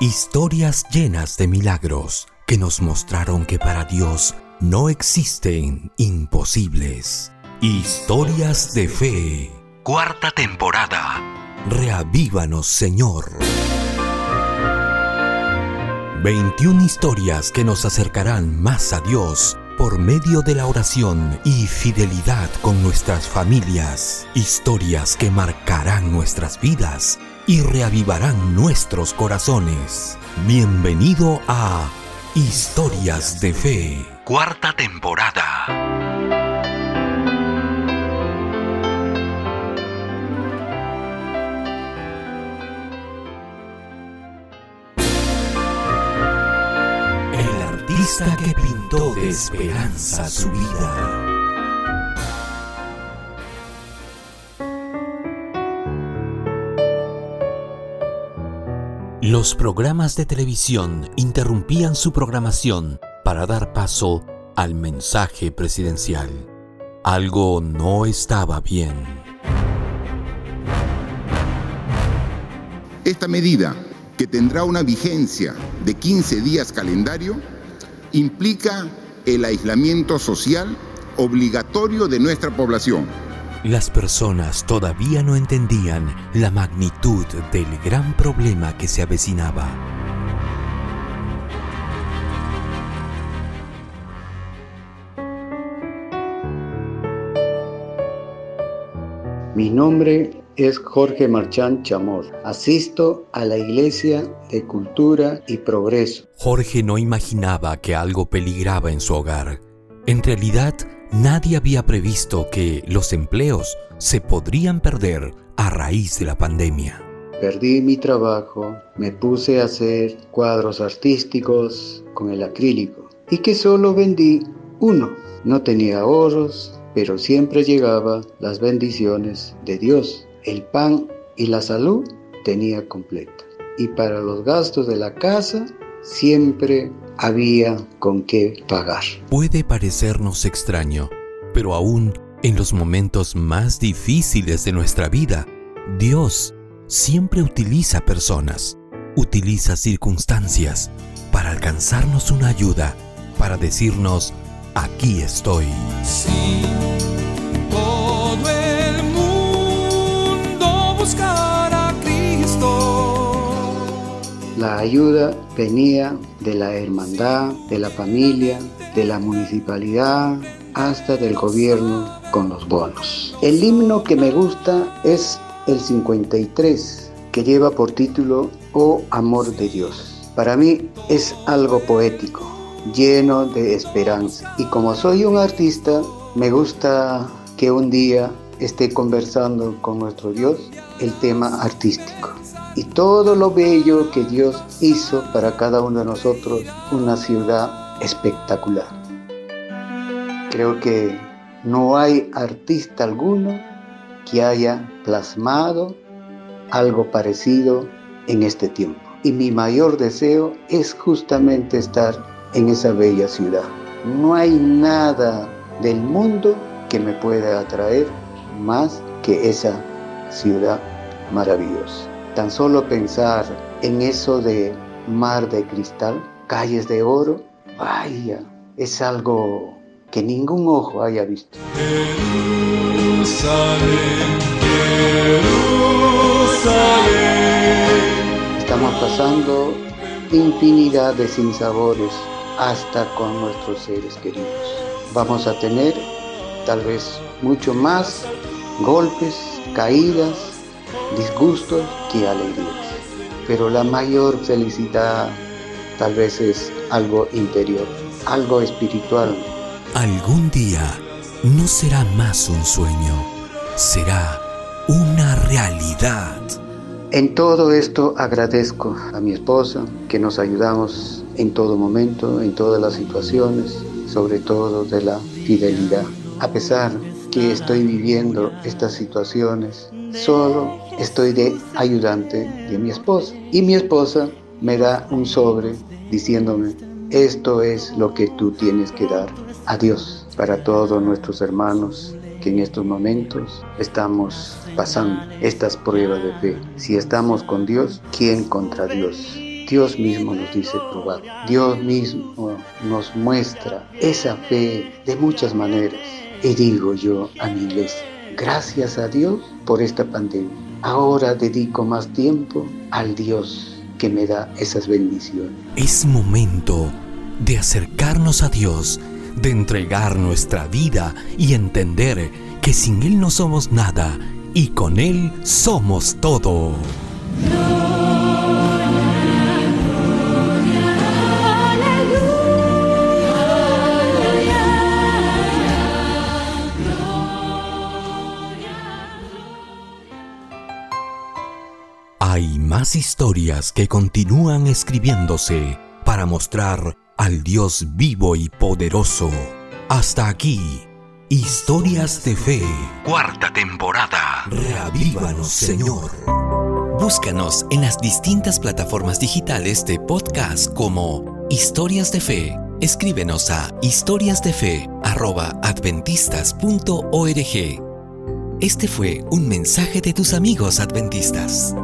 Historias llenas de milagros que nos mostraron que para Dios no existen imposibles. Historias de fe. Cuarta temporada. Reavívanos, Señor. 21 historias que nos acercarán más a Dios por medio de la oración y fidelidad con nuestras familias. Historias que marcarán nuestras vidas y reavivarán nuestros corazones. Bienvenido a Historias de Fe, cuarta temporada. Artista que pintó de esperanza su vida. Los programas de televisión interrumpían su programación para dar paso al mensaje presidencial. Algo no estaba bien. Esta medida, que tendrá una vigencia de 15 días calendario, implica el aislamiento social obligatorio de nuestra población las personas todavía no entendían la magnitud del gran problema que se avecinaba. Mi nombre es Jorge Marchán Chamor. Asisto a la Iglesia de Cultura y Progreso. Jorge no imaginaba que algo peligraba en su hogar. En realidad, Nadie había previsto que los empleos se podrían perder a raíz de la pandemia. Perdí mi trabajo, me puse a hacer cuadros artísticos con el acrílico y que solo vendí uno. No tenía ahorros, pero siempre llegaba las bendiciones de Dios. El pan y la salud tenía completa. Y para los gastos de la casa siempre había con qué pagar. Puede parecernos extraño, pero aún en los momentos más difíciles de nuestra vida, Dios siempre utiliza personas, utiliza circunstancias para alcanzarnos una ayuda, para decirnos, aquí estoy. Sí, La ayuda venía de la hermandad, de la familia, de la municipalidad, hasta del gobierno con los bonos. El himno que me gusta es el 53, que lleva por título Oh Amor de Dios. Para mí es algo poético, lleno de esperanza. Y como soy un artista, me gusta que un día esté conversando con nuestro Dios el tema artístico y todo lo bello que Dios hizo para cada uno de nosotros, una ciudad espectacular. Creo que no hay artista alguno que haya plasmado algo parecido en este tiempo. Y mi mayor deseo es justamente estar en esa bella ciudad. No hay nada del mundo que me pueda atraer más que esa ciudad maravillosa. Tan solo pensar en eso de mar de cristal, calles de oro, vaya, es algo que ningún ojo haya visto. Estamos pasando infinidad de sinsabores hasta con nuestros seres queridos. Vamos a tener tal vez mucho más golpes, caídas, disgustos que alegrías. Pero la mayor felicidad tal vez es algo interior, algo espiritual. Algún día no será más un sueño, será una realidad. En todo esto agradezco a mi esposa que nos ayudamos en todo momento, en todas las situaciones, sobre todo de la fidelidad. A pesar que estoy viviendo estas situaciones, solo estoy de ayudante de mi esposa. Y mi esposa me da un sobre diciéndome, esto es lo que tú tienes que dar a Dios para todos nuestros hermanos que en estos momentos estamos pasando estas pruebas de fe. Si estamos con Dios, ¿quién contra Dios? Dios mismo nos dice probado. Dios mismo nos muestra esa fe de muchas maneras. Y digo yo a mi iglesia, gracias a Dios por esta pandemia. Ahora dedico más tiempo al Dios que me da esas bendiciones. Es momento de acercarnos a Dios, de entregar nuestra vida y entender que sin Él no somos nada y con Él somos todo. Hay más historias que continúan escribiéndose para mostrar al Dios vivo y poderoso. Hasta aquí, Historias de Fe, cuarta temporada. Reavívanos, Señor. Búscanos en las distintas plataformas digitales de podcast como Historias de Fe. Escríbenos a historiasdefe.adventistas.org. Este fue un mensaje de tus amigos adventistas.